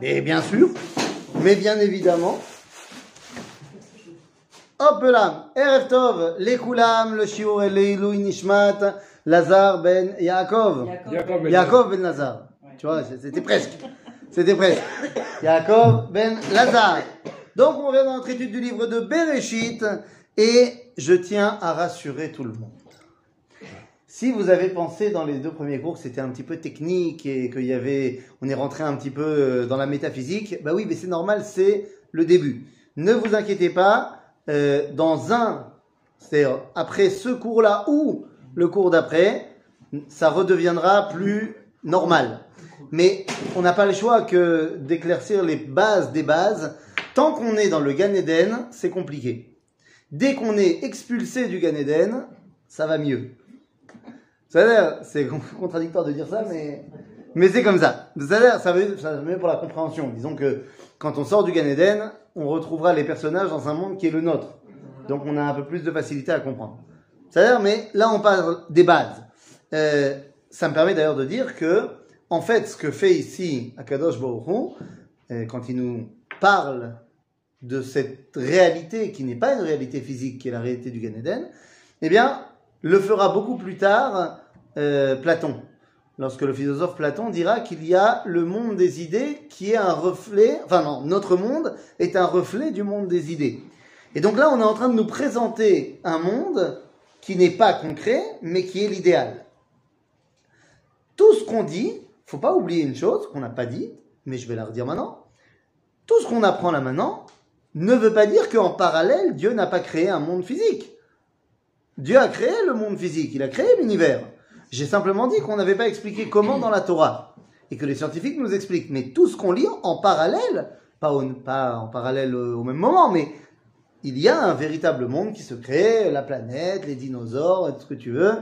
Mais bien sûr, mais bien évidemment. Hop là, Erev Tov, Lekulam, le Shiur Leilu Nishmat, Lazar ben Yaakov. Jacob ben Yaakov ben Lazar. Tu vois, c'était presque. C'était presque. Yaakov ben Lazar. Donc on vient dans notre étude du livre de Bereshit et je tiens à rassurer tout le monde. Si vous avez pensé dans les deux premiers cours que c'était un petit peu technique et qu'il y avait, on est rentré un petit peu euh, dans la métaphysique, bah oui, mais c'est normal, c'est le début. Ne vous inquiétez pas, euh, dans un, c'est-à-dire après ce cours-là ou le cours d'après, ça redeviendra plus normal. Mais on n'a pas le choix que d'éclaircir les bases des bases. Tant qu'on est dans le Gan Eden, c'est compliqué. Dès qu'on est expulsé du Gan Eden, ça va mieux. C'est contradictoire de dire ça, mais, mais c'est comme ça. C'est-à-dire, ça veut, ça veut pour la compréhension. Disons que quand on sort du Gan Eden, on retrouvera les personnages dans un monde qui est le nôtre. Donc on a un peu plus de facilité à comprendre. C'est-à-dire, mais là on parle des bases. Euh, ça me permet d'ailleurs de dire que, en fait, ce que fait ici Akadosh Baruch euh, quand il nous parle de cette réalité qui n'est pas une réalité physique, qui est la réalité du Gan Eden, eh bien, le fera beaucoup plus tard euh, Platon. Lorsque le philosophe Platon dira qu'il y a le monde des idées qui est un reflet, enfin non, notre monde est un reflet du monde des idées. Et donc là, on est en train de nous présenter un monde qui n'est pas concret, mais qui est l'idéal. Tout ce qu'on dit, faut pas oublier une chose qu'on n'a pas dit, mais je vais la redire maintenant. Tout ce qu'on apprend là maintenant ne veut pas dire qu'en parallèle, Dieu n'a pas créé un monde physique. Dieu a créé le monde physique, il a créé l'univers. J'ai simplement dit qu'on n'avait pas expliqué comment dans la Torah. Et que les scientifiques nous expliquent. Mais tout ce qu'on lit en parallèle, pas, en parallèle au même moment, mais il y a un véritable monde qui se crée, la planète, les dinosaures, tout ce que tu veux,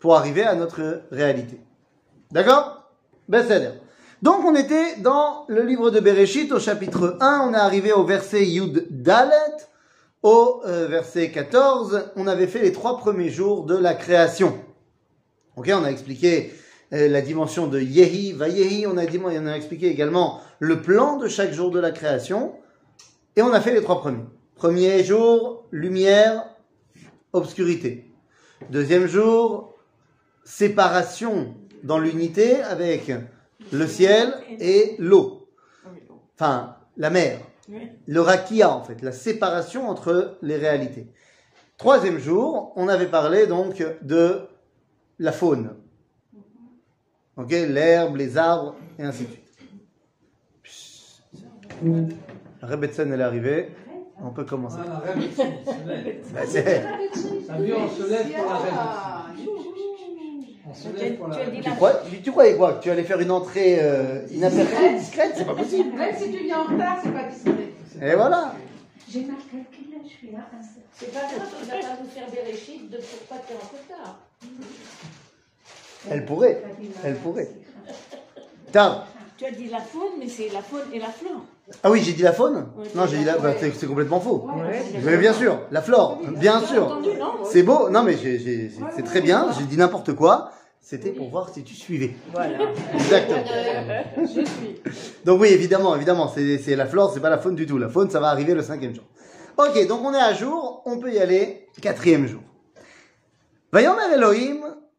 pour arriver à notre réalité. D'accord? L'air. Donc on était dans le livre de Bereshit au chapitre 1, on est arrivé au verset Yud Dalet, au euh, verset 14, on avait fait les trois premiers jours de la création. Ok, on a expliqué euh, la dimension de Yehi, Vayehi, on a, dit, on a expliqué également le plan de chaque jour de la création, et on a fait les trois premiers. Premier jour, lumière, obscurité. Deuxième jour, séparation dans l'unité avec le ciel et l'eau. Enfin, la mer. Le rakia, en fait, la séparation entre les réalités. Troisième jour, on avait parlé donc de la faune. Ok, l'herbe, les arbres, et ainsi de suite. La Rebetson, elle est arrivée. On peut commencer. Ah, la lève. Bah, c'est- on se lève pour la. On pour la Tu tu, crois, tu, tu croyais quoi? Que tu allais faire une entrée euh, inaperçue, discrète C'est pas possible. Même si tu viens en retard, c'est pas discret. Et voilà. J'ai mal calculé, je suis là sept. C'est pas grave, il va pas nous faire Bereshit de pour pas te faire en retard. Elle pourrait. Elle pourrait. Tard. Tu as dit la faune, mais c'est la faune et la flore. Ah oui, j'ai dit la faune Ouais, Non, j'ai dit la. bah, c'est complètement faux. Ouais. Mais bien sûr, la flore, bien sûr. C'est beau. Non, mais c'est très bien. J'ai dit n'importe quoi. C'était pour voir si tu suivais. Voilà. Exactement. Je suis. Donc oui, évidemment, évidemment, c'est c'est la flore, c'est pas la faune du tout. La faune, ça va arriver le cinquième jour. Ok, donc on est à jour, on peut y aller. Quatrième jour.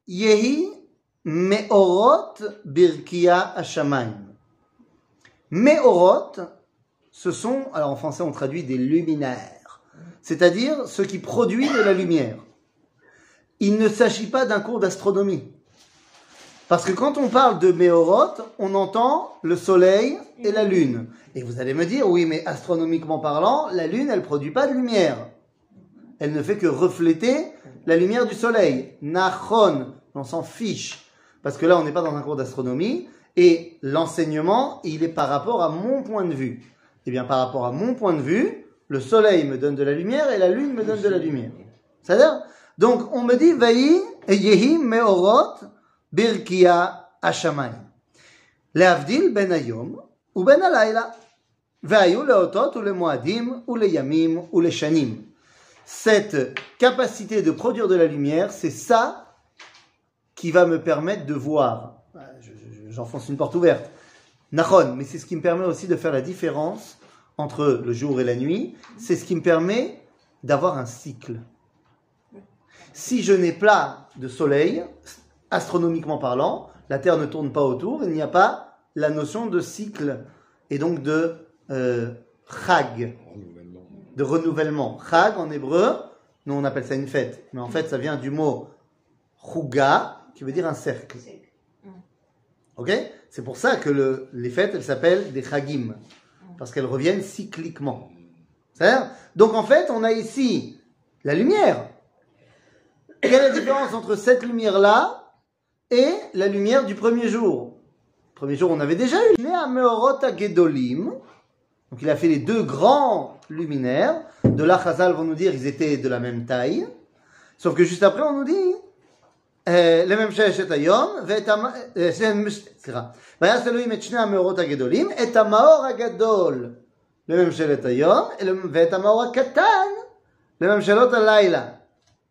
Yehi Meorot Birkia Hashamayim. Meorot, ce sont, alors en français on traduit des luminaires, c'est-à-dire ce qui produit de la lumière. Il ne s'agit pas d'un cours d'astronomie. Parce que quand on parle de Méorot, on entend le soleil et la lune. Et vous allez me dire, oui, mais astronomiquement parlant, la lune, elle produit pas de lumière elle ne fait que refléter la lumière du soleil. Nachon, on s'en fiche. Parce que là, on n'est pas dans un cours d'astronomie. Et l'enseignement, il est par rapport à mon point de vue. Eh bien, par rapport à mon point de vue, le soleil me donne de la lumière et la lune me donne de la lumière. C'est-à-dire Donc, on me dit, Vayi yehi meorot birkia ashamay. Leavdil ben ou ben leotot ou le moadim ou le yamim ou le shanim. Cette capacité de produire de la lumière, c'est ça qui va me permettre de voir. Je- je- J'enfonce une porte ouverte. Nachon, mais c'est ce qui me permet aussi de faire la différence entre le jour et la nuit. C'est ce qui me permet d'avoir un cycle. Si je n'ai pas de soleil, astronomiquement parlant, la Terre ne tourne pas autour, il n'y a pas la notion de cycle et donc de euh, chag, de renouvellement. Chag en hébreu, nous on appelle ça une fête, mais en fait ça vient du mot chuga, qui veut dire un cercle. Ok? C'est pour ça que le- les fêtes, elles s'appellent des chagim, parce qu'elles reviennent cycliquement. Donc en fait, on a ici la lumière. Quelle est la différence entre cette lumière-là et la lumière du premier jour? Premier jour, on avait déjà eu Gedolim. Donc il a fait les deux grands luminaires. De là, Chazal vont nous dire ils étaient de la même taille. Sauf que juste après, on nous dit אה, לממשלת היום, ואת המ... אה, זה- סליחה, ויעש אלוהים את שני המאורות הגדולים, את המאור הגדול לממשלת היום, ואת המאור הקטן לממשלות הלילה.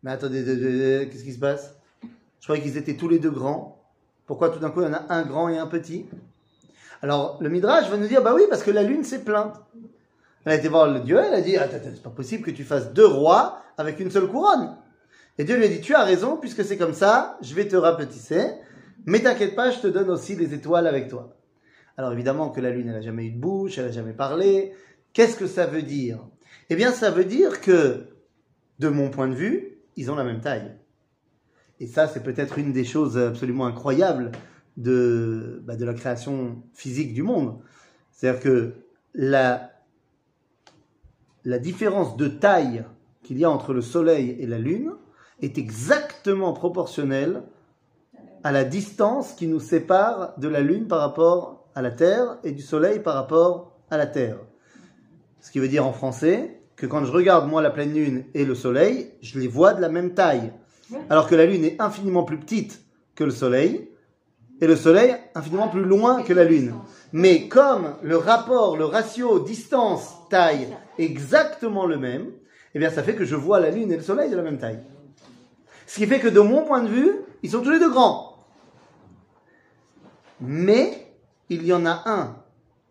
Mais attendez, de- de- de- qu'est-ce qui se passe Je croyais qu'ils étaient tous les deux grands. Pourquoi tout d'un coup il y en a un grand et un petit Alors le Midrash va nous dire, bah oui, parce que la lune s'est plainte. Elle a été voir le Dieu, elle a dit, attends, attends, c'est pas possible que tu fasses deux rois avec une seule couronne. Et Dieu lui a dit, tu as raison, puisque c'est comme ça, je vais te rapetisser, mais t'inquiète pas, je te donne aussi les étoiles avec toi. Alors évidemment que la lune, elle a jamais eu de bouche, elle a jamais parlé. Qu'est-ce que ça veut dire? Eh bien, ça veut dire que, de mon point de vue, ils ont la même taille. Et ça, c'est peut-être une des choses absolument incroyables de, bah, de la création physique du monde. C'est-à-dire que la, la différence de taille qu'il y a entre le Soleil et la Lune est exactement proportionnelle à la distance qui nous sépare de la Lune par rapport à la Terre et du Soleil par rapport à la Terre. Ce qui veut dire en français que quand je regarde moi la pleine Lune et le Soleil, je les vois de la même taille. Alors que la Lune est infiniment plus petite que le Soleil et le Soleil infiniment plus loin que la Lune. Mais comme le rapport, le ratio distance-taille est exactement le même, eh bien ça fait que je vois la Lune et le Soleil de la même taille. Ce qui fait que de mon point de vue, ils sont tous les deux grands. Mais il y en a un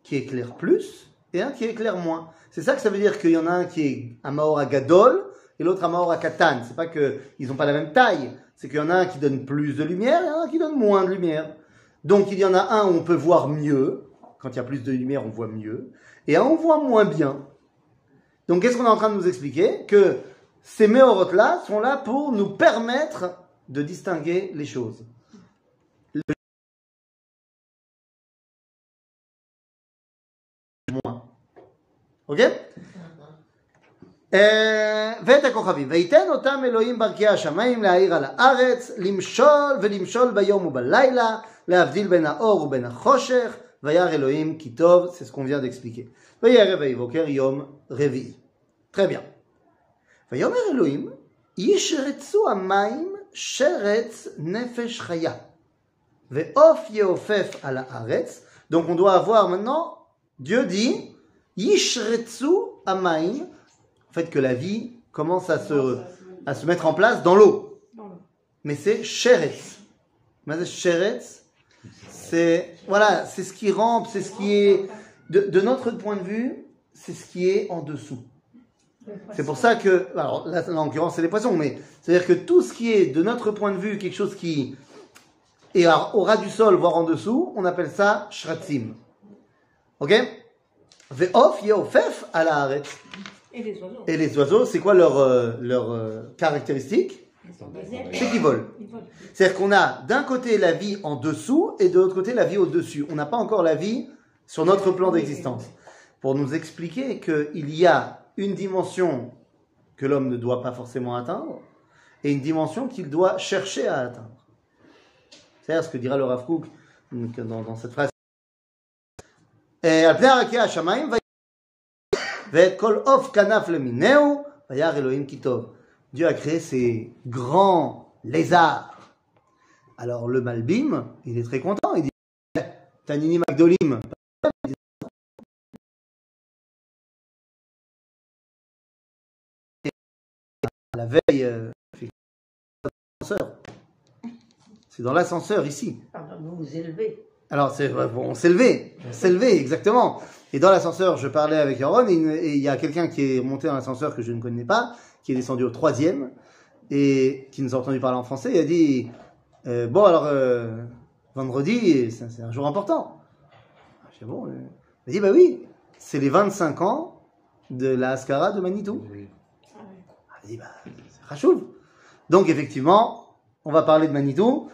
qui éclaire plus et un qui éclaire moins. C'est ça que ça veut dire qu'il y en a un qui est un Maora Gadol et l'autre un Maora Katan. C'est pas qu'ils n'ont pas la même taille, c'est qu'il y en a un qui donne plus de lumière et un qui donne moins de lumière. Donc il y en a un où on peut voir mieux, quand il y a plus de lumière on voit mieux, et un où on voit moins bien. Donc qu'est-ce qu'on est en train de nous expliquer? Que ces méorotes-là sont là pour nous permettre de distinguer les choses. Le- Moins. Ok? ואת הכוכבים, ויתן אותם אלוהים ברכי השמיים להאיר על הארץ, למשול ולמשול ביום ובלילה, להבדיל בין האור ובין החושך, וירא אלוהים כי טוב, c'est ce qu'on vient d'expliquer. וירא ויבוקר יום רביעי. Très bien. ויאמר אלוהים, ישרצו המים שרץ נפש חיה, ועוף יעופף על הארץ. Donc on doit avoir maintenant, Dieu dit, yishretsu amaim, en fait que la vie commence à se, à se mettre en place dans l'eau. Mais c'est sheretz. Sheretz, c'est, voilà, c'est ce qui rampe, c'est ce qui est, de, de notre point de vue, c'est ce qui est en dessous. C'est pour ça que, alors là, en l'occurrence, c'est les poissons, mais c'est-à-dire que tout ce qui est, de notre point de vue, quelque chose qui est au ras du sol, voire en dessous, on appelle ça shratzim. Ok? Ve'of yeofef à la. Et les oiseaux. Et les oiseaux, c'est quoi leur, euh, leur euh, caractéristique C'est qu'ils volent. C'est-à-dire qu'on a d'un côté la vie en dessous et de l'autre côté la vie au-dessus. On n'a pas encore la vie sur notre plan d'existence. Pour nous expliquer qu'il y a une dimension que l'homme ne doit pas forcément atteindre et une dimension qu'il doit chercher à atteindre. C'est-à-dire ce que dira le Rav Kook dans, dans cette phrase. "אה, Dieu a créé ces grands lézards. Alors le Malbim, il est très content, il dit Tanini Magdolim. La veille, euh. C'est dans l'ascenseur ici. Vous vous élevez. Alors, c'est, bon, on s'est levé, on s'est levé, exactement. Et dans l'ascenseur, je parlais avec Aaron, et il- il y a quelqu'un qui est monté dans l'ascenseur que je ne connais pas, qui est descendu au troisième, et qui nous a entendu parler en français, et a dit, euh, bon, alors, euh, vendredi, c'est c'est un jour important. Je dis, bon, euh, il a dit, bah oui, c'est les 25 ans de la Ascara de Manitou. Il dit, bah, c'est Rachouv. Donc, effectivement, on va parler de Manitou.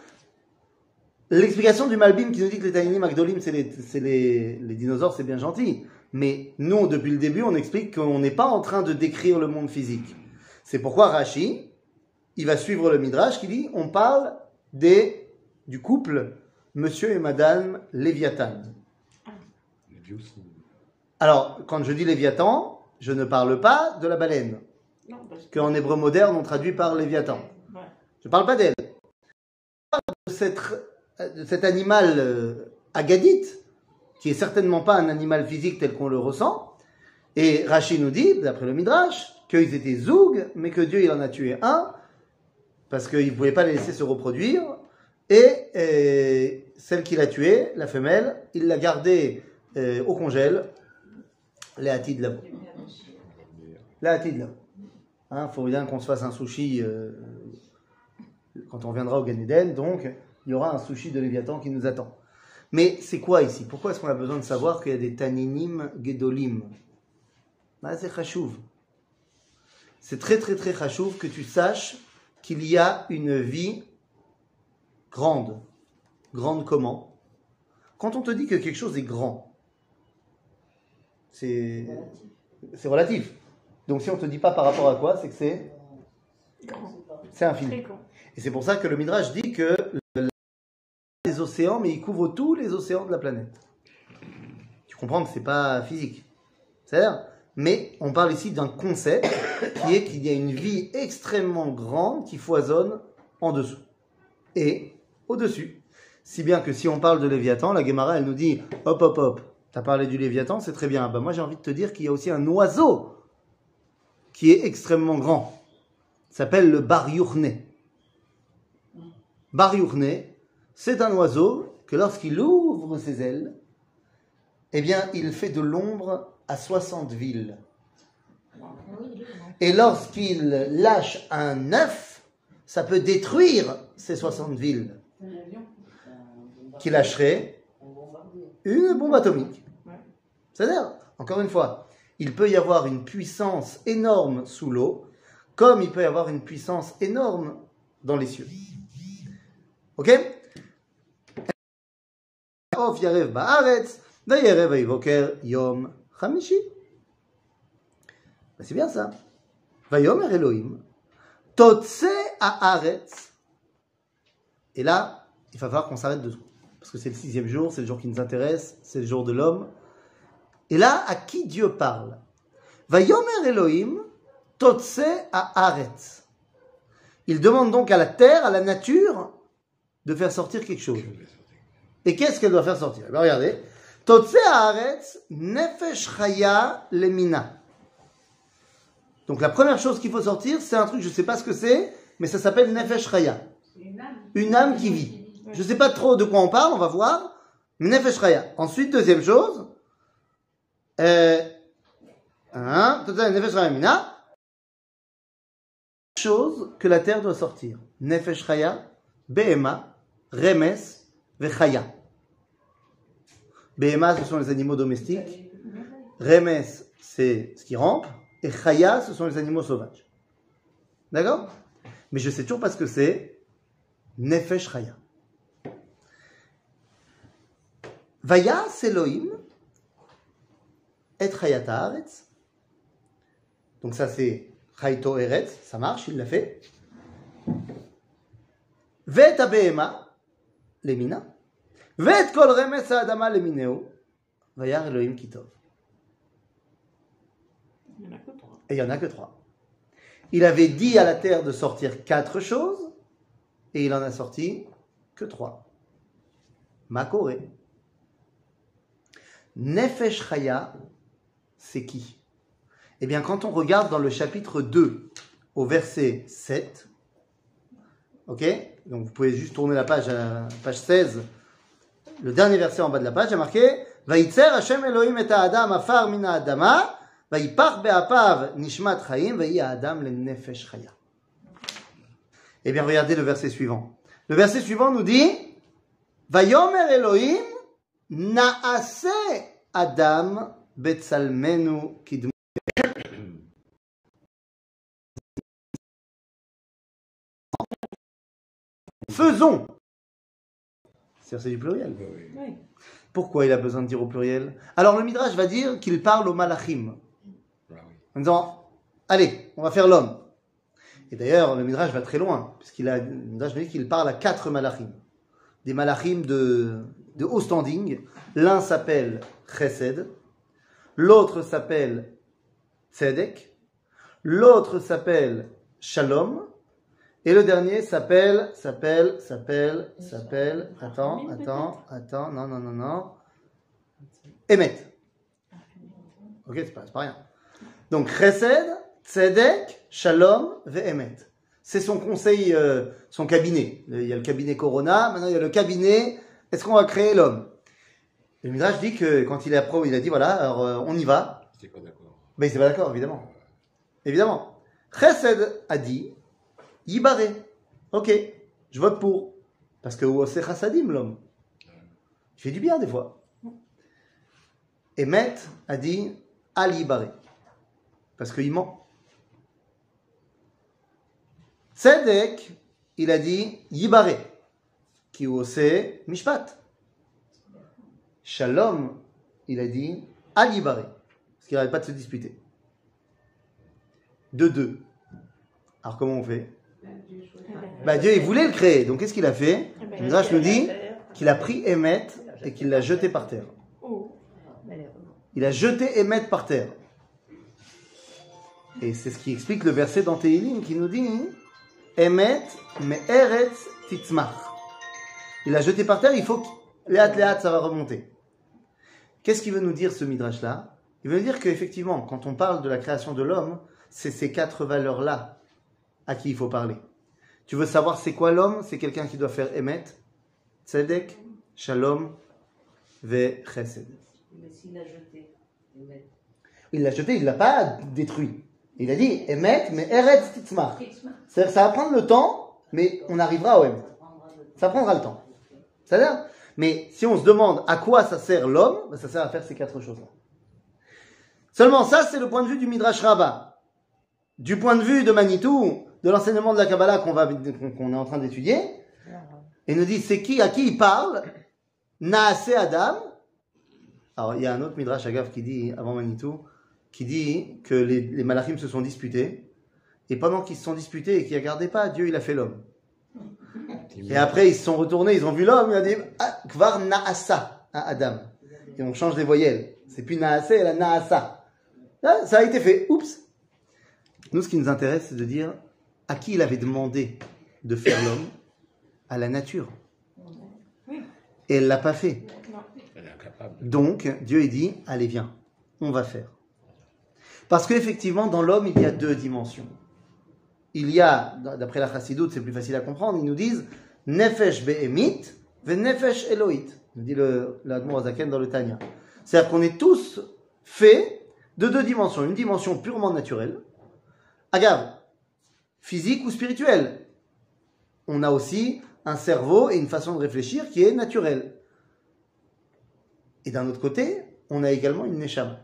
L'explication du Malbim qui nous dit que les Taïnim Agdolim, c'est les, c'est les, les dinosaures, c'est bien gentil. Mais nous, depuis le début, on explique qu'on n'est pas en train de décrire le monde physique. C'est pourquoi Rashi, il va suivre le Midrash qui dit, on parle des, du couple Monsieur et Madame Léviathan. Alors, quand je dis Léviathan, je ne parle pas de la baleine, qu'en hébreu moderne on traduit par Léviathan. Je ne parle pas d'elle. Je parle de, cette- cet animal euh, agadite, qui est certainement pas un animal physique tel qu'on le ressent. Et Rachid nous dit, d'après le Midrash, qu'ils étaient zoug, mais que Dieu il en a tué un, parce qu'il ne pouvait pas les laisser se reproduire. Et euh, celle qu'il a tuée, la femelle, il l'a gardée euh, au congèle, les hâtis de. Les hâtis de là-haut. Hein, faut bien qu'on se fasse un sushi euh, quand on viendra au Gan Eden, donc il y aura un sushi de Léviathan qui nous attend. Mais c'est quoi ici? Pourquoi est-ce qu'on a besoin de savoir qu'il y a des taninim gedolim? Bah, C'est chachouv. C'est très très très chachouv que tu saches qu'il y a une vie grande. Grande comment? Quand on te dit que quelque chose est grand, c'est c'est relatif. Donc si on te dit pas par rapport à quoi, c'est que c'est c'est infini. Et c'est pour ça que le Midrash dit que océans, mais il couvre tous les océans de la planète. Tu comprends que c'est pas physique. C'est-à-dire, mais on parle ici d'un concept qui est qu'il y a une vie extrêmement grande qui foisonne en dessous et au-dessus. Si bien que si on parle de Léviathan, la Gemara, elle nous dit hop hop hop, t'as parlé du Léviathan, c'est très bien. Ben moi j'ai envie de te dire qu'il y a aussi un oiseau qui est extrêmement grand. S'appelle le Bar Yourne, c'est un oiseau que lorsqu'il ouvre ses ailes, eh bien, il fait de l'ombre à 60 villes. Et lorsqu'il lâche un œuf, ça peut détruire ces 60 villes qui lâcherait une bombe atomique. C'est-à-dire, encore une fois, il peut y avoir une puissance énorme sous l'eau, comme il peut y avoir une puissance énorme dans les cieux. Ok? Et là, il va falloir qu'on s'arrête de tout. Parce que c'est le sixième jour, c'est le jour qui nous intéresse, c'est le jour de l'homme. Et là, à qui Dieu parle? Vayomer Elohim, totse. Il demande donc à la terre, à la nature, de faire sortir quelque chose. Et qu'est-ce qu'elle doit faire sortir? Eh bien, Regardez. Haaretz, nefesh chaya lemina. Donc la première chose qu'il faut sortir, c'est un truc, je ne sais pas ce que c'est, mais ça s'appelle nefesh chaya. Une âme qui vit. Je ne sais pas trop de quoi on parle, on va voir. Nefesh chaya. Ensuite, deuxième chose. Euh, hein, nefesh chaya lemina. Chose que la terre doit sortir. Nefesh chaya, behema, remes, vechaya. Behema, ce sont les animaux domestiques. Remes, c'est ce qui rampe. Et chaya, ce sont les animaux sauvages. D'accord? Mais je sais toujours pas ce que c'est. Nefesh chaya. Vaya, Elohim, et chayata haaretz. Donc ça c'est chayto eretz, ça marche, il l'a fait. Vet abehema, Lemina. Vet kol remes adama lemineu. Vayar Elohim kitov. Il n'y en a. Et il n'y en a que trois. Il avait dit à la terre de sortir quatre choses, et il en a sorti que trois. Makore. Nefesh Chaya, c'est qui? Eh bien, quand on regarde dans le chapitre 2, au verset 7, ok donc vous pouvez juste tourner la page à page 16 le dernier verset en bas de la page, il y a marqué Vaïtzer Hashem Elohim et Adam afar mina adama, vaïpach be'apav nishmat chaim, vaï Adam le nefesh chaya. Eh bien, regardez le verset suivant. Le verset suivant nous dit Vayomer Elohim naase Adam betzalmenu Faisons. C'est du pluriel. Oui. Pourquoi il a besoin de dire au pluriel? Alors le Midrash va dire qu'il parle au malachim. En disant, allez, on va faire l'homme. Et d'ailleurs, le Midrash va très loin, puisqu'il a, le Midrash dit qu'il parle à quatre malachim. Des malachim de, de haut standing. L'un s'appelle Chesed, l'autre s'appelle Tzedek, l'autre s'appelle Shalom, et le dernier s'appelle, s'appelle, s'appelle, s'appelle, attends, attends, attends, non, non, non, non, Emet. Ok, c'est pas, pas rien. Donc, Chesed, Tzedek, Shalom, Ve'emet. C'est son conseil, euh, son cabinet. Il y a le cabinet Corona, maintenant il y a le cabinet, est-ce qu'on va créer l'homme? Le Midrash dit que quand il est appro, il a dit, voilà, alors euh, on y va. J'étais pas d'accord. Mais c'est pas d'accord, évidemment. Évidemment. Chesed a dit, Yibaré. Ok, je vote pour. Parce que c'est chassadim, l'homme. Il fait du bien, des fois. Et Met a dit, Al Yibaré. Parce qu'il ment. Tzedek, il a dit, Yibaré. Qui c'est Mishpat. Shalom, il a dit, Al Yibaré. Parce qu'il n'arrête pas de se disputer. De deux. Alors comment on fait? Bah, Dieu, il voulait le créer. Donc qu'est-ce qu'il a fait Le Midrash nous dit qu'il a pris Emet et qu'il l'a jeté par terre. Il a jeté Emet par terre. Et c'est ce qui explique le verset dans Tehilim qui nous dit Emet me eretz titzmach. Il l'a jeté par terre, il faut que léat léat ça va remonter. Qu'est-ce qu'il veut nous dire ce midrash là Il veut nous dire qu'effectivement, quand on parle de la création de l'homme, c'est ces quatre valeurs là à qui il faut parler. Tu veux savoir c'est quoi l'homme? C'est quelqu'un qui doit faire Emet, Tzedek, Shalom, Ve Chesed. Mais s'il l'a jeté, il l'a jeté, il l'a pas détruit. Il a dit Emet, mais Eretz Titzmach. C'est-à-dire ça va prendre le temps, mais on arrivera au Emet. Ça prendra le temps. C'est-à-dire Mais si on se demande à quoi ça sert l'homme, ben ça sert à faire ces quatre choses-là. Seulement ça, c'est le point de vue du Midrash Rabbah. Du point de vue de Manitou, de l'enseignement de la Kabbalah qu'on va, qu'on est en train d'étudier, il nous dit c'est qui, à qui il parle? Naase Adam. Alors il y a un autre Midrash Agav qui dit, avant Manitou, qui dit que les, les malachim se sont disputés, et pendant qu'ils se sont disputés et qu'ils ne regardaient pas, Dieu il a fait l'homme. Et après ils se sont retournés, ils ont vu l'homme, il a dit ah, Kvar Naasa, hein, Adam. Et on change les voyelles. C'est plus Naase, elle a Naasa. Ça a été fait. Oups. Nous, ce qui nous intéresse, c'est de dire à qui il avait demandé de faire l'homme À la nature. Et elle l'a pas fait. Est. Donc, Dieu il dit, allez viens, on va faire. Parce qu'effectivement, dans l'homme, il y a deux dimensions. Il y a, d'après la chassidoute, c'est plus facile à comprendre, ils nous disent Nefesh be'emit, ve Nefesh Elohit, nous dit le l'Admor Azaken dans le Tanya. C'est-à-dire qu'on est tous faits de deux dimensions. Une dimension purement naturelle, agave, physique ou spirituelle. On a aussi un cerveau et une façon de réfléchir qui est naturelle. Et d'un autre côté, on a également une neshama.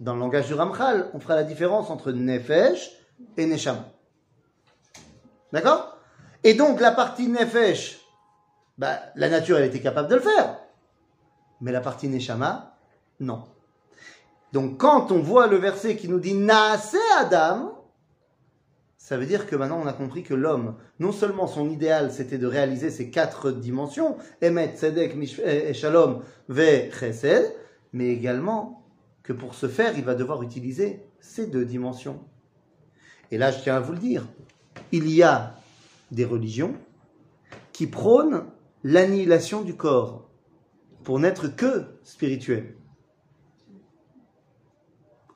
Dans le langage du Ramchal, on fera la différence entre nefesh et neshama. D'accord? Et donc la partie nefesh, bah, la nature elle était capable de le faire. Mais la partie neshama, non. Donc quand on voit le verset qui nous dit Naase Adam, ça veut dire que maintenant on a compris que l'homme, non seulement son idéal c'était de réaliser ces quatre dimensions, Emet, et Shalom, Ve, Chesed, mais également que pour ce faire, il va devoir utiliser ces deux dimensions. Et là, je tiens à vous le dire, il y a des religions qui prônent l'annihilation du corps pour n'être que spirituel.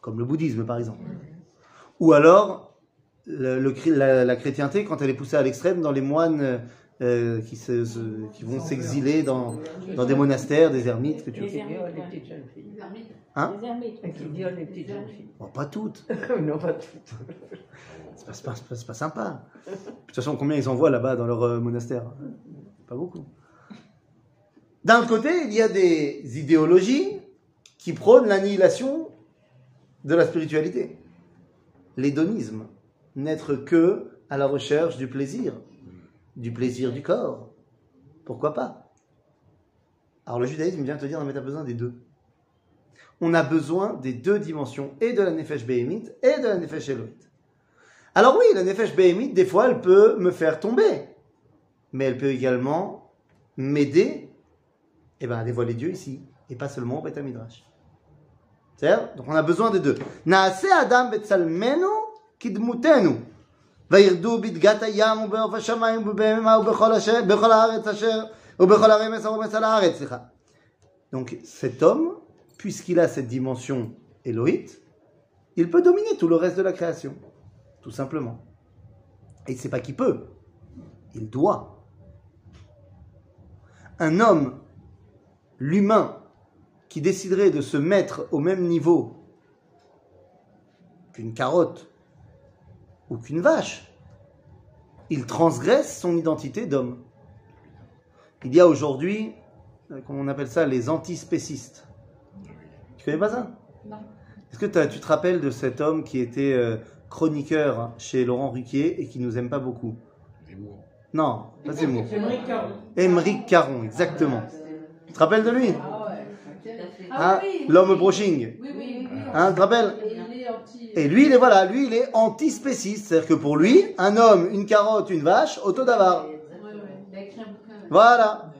Comme le bouddhisme, par exemple. Ou alors, le- la, la chrétienté, quand elle est poussée à l'extrême, dans les moines euh, qui, se, se- qui vont s'exiler dans, dans des monastères, des ermites, que tu veux. Les Qui ermites, violent les petites jeunes filles. Hein Les ermites. Et qui violent les petites jeunes filles. Bon, pas toutes. non, pas toutes. C'est pas, c'est pas- c'est pas- pas sympa. De toute façon, combien ils envoient là-bas dans leur euh, monastère? Pas beaucoup. D'un côté, il y a des idéologies qui prônent l'annihilation de la spiritualité. L'hédonisme, n'être que à la recherche du plaisir, du plaisir du corps. Pourquoi pas? Alors le judaïsme vient te dire, non mais tu as besoin des deux. On a besoin des deux dimensions, et de la nefesh béhémite, et de la nefesh élohite. Alors oui, la nefesh béhémite, des fois, elle peut me faire tomber. Mais elle peut également m'aider eh ben, à dévoiler Dieu ici, et pas seulement au. C'est-à-dire, donc on a besoin des deux. Naase Adam betzalmenu kidmutenu. וירדו בדגת הים ובעוף השמיים ובבהמה ובכל אשר- בכל הארץ אשר ובכל הרמס הרומס על הארץ, סליחה. Donc cet homme, puisqu'il a cette dimension élohite, il peut dominer tout le reste de la création. Tout simplement. Et c'est pas qu'il peut, il doit. Un homme, l'humain, qui déciderait de se mettre au même niveau qu'une carotte ou qu'une vache, il transgresse son identité d'homme. Il y a aujourd'hui, euh, comment on appelle ça, les antispécistes. Tu connais pas ça? Non. Est-ce que t'as- tu te rappelles de cet homme qui était euh, chroniqueur chez Laurent Ruquier et qui nous aime pas beaucoup? Non, pas Zemmour. Émeric Caron. Émeric Caron, exactement. Tu te rappelles de lui? Ah Hein oui, L'homme oui. brushing. Oui, oui, oui. Hein, tu te rappelles? Et anti. Et lui, il est voilà, lui, il est antispéciste. C'est-à-dire que pour lui, un homme, une carotte, une vache, auto d'avar. Voilà.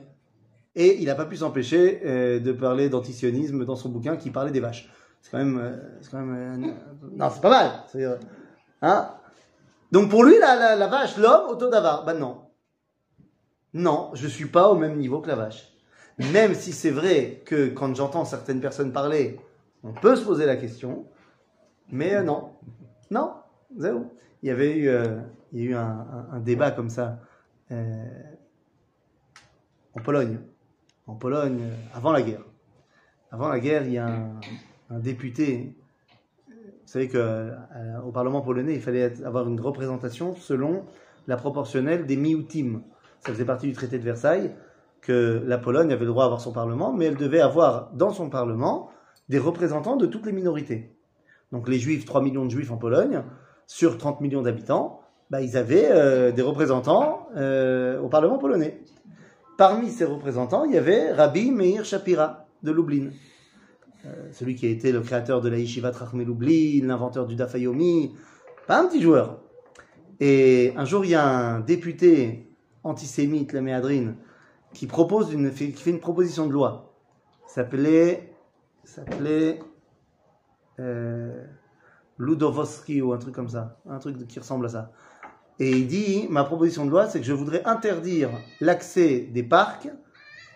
Et il n'a pas pu s'empêcher euh, de parler d'antisionisme dans son bouquin qui parlait des vaches. C'est quand même. euh, c'est quand même euh, non, c'est pas mal. C'est, euh, hein Donc pour lui, la, la, la vache, l'homme, auto d'avar. Ben non. Non, je suis pas au même niveau que la vache. Même si c'est vrai que quand j'entends certaines personnes parler, on peut se poser la question. Mais euh, non. Non. Zéro. Il y avait eu, euh, il y a eu un, débat comme ça. euh, en Pologne. En Pologne, avant la guerre. Avant la guerre, il y a un, député. Vous savez qu'au Parlement polonais, il fallait avoir une représentation selon la proportionnelle des miutim. Ça faisait partie du traité de Versailles que la Pologne avait le droit d'avoir son Parlement, mais elle devait avoir dans son Parlement des représentants de toutes les minorités. Donc les Juifs, 3 millions de Juifs en Pologne, sur 30 millions d'habitants, bah, ils avaient euh, des représentants euh, au Parlement polonais. Parmi ces représentants, il y avait Rabbi Meir Shapira de Lublin. Euh, celui qui a été le créateur de la Yeshiva Trachme Lublin, l'inventeur du Dafayomi, pas un petit joueur. Et un jour, il y a un député antisémite, la Méadrine, qui propose une, fait une proposition de loi. S'appelait euh, Ludovosky ou un truc comme ça, un truc qui ressemble à ça. Et il dit, ma proposition de loi, c'est que je voudrais interdire l'accès des parcs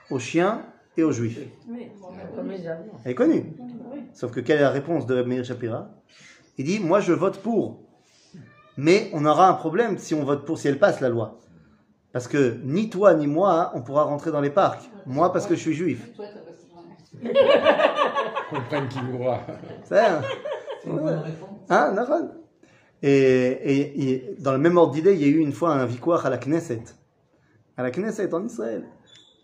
aux chiens et aux juifs. Oui. Elle est connue. Sauf que quelle est la réponse de Meir Shapira? Il dit, moi je vote pour. Mais on aura un problème si on vote pour, si elle passe la loi. Parce que ni toi ni moi, on pourra rentrer dans les parcs. Moi parce que je suis juif. Comprenne qui. C'est hein C'est une bonne réponse. Hein, et, et, et dans le même ordre d'idée, il y a eu une fois un victoire à la Knesset. À la Knesset en Israël.